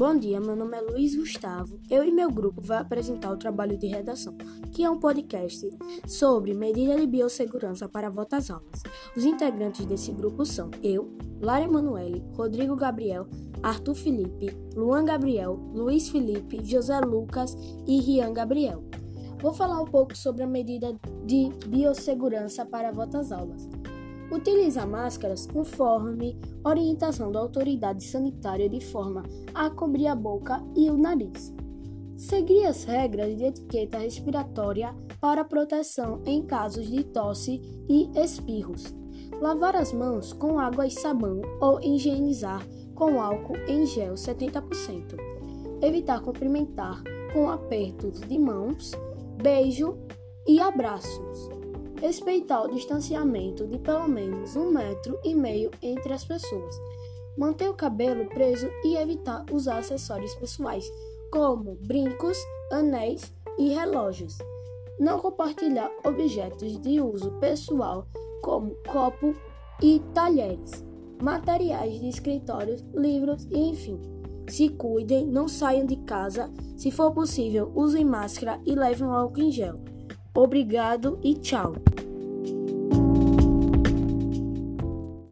Bom dia, meu nome é Luiz Gustavo. Eu e meu grupo vai apresentar o trabalho de redação, que é um podcast sobre medida de biossegurança para às aulas. Os integrantes desse grupo são eu, Lara Emanuele, Rodrigo Gabriel, Arthur Felipe, Luan Gabriel, Luiz Felipe, José Lucas e Rian Gabriel. Vou falar um pouco sobre a medida de biossegurança para às aulas. Utiliza máscaras conforme orientação da autoridade sanitária de forma a cobrir a boca e o nariz. Seguir as regras de etiqueta respiratória para proteção em casos de tosse e espirros. Lavar as mãos com água e sabão ou higienizar com álcool em gel 70%. Evitar cumprimentar com apertos de mãos, beijo e abraços. Respeitar o distanciamento de pelo menos um metro e meio entre as pessoas. Manter o cabelo preso e evitar usar acessórios pessoais, como brincos, anéis e relógios. Não compartilhar objetos de uso pessoal, como copo e talheres, materiais de escritório, livros e enfim. Se cuidem, não saiam de casa. Se for possível, usem máscara e levem um álcool em gel. Obrigado e tchau.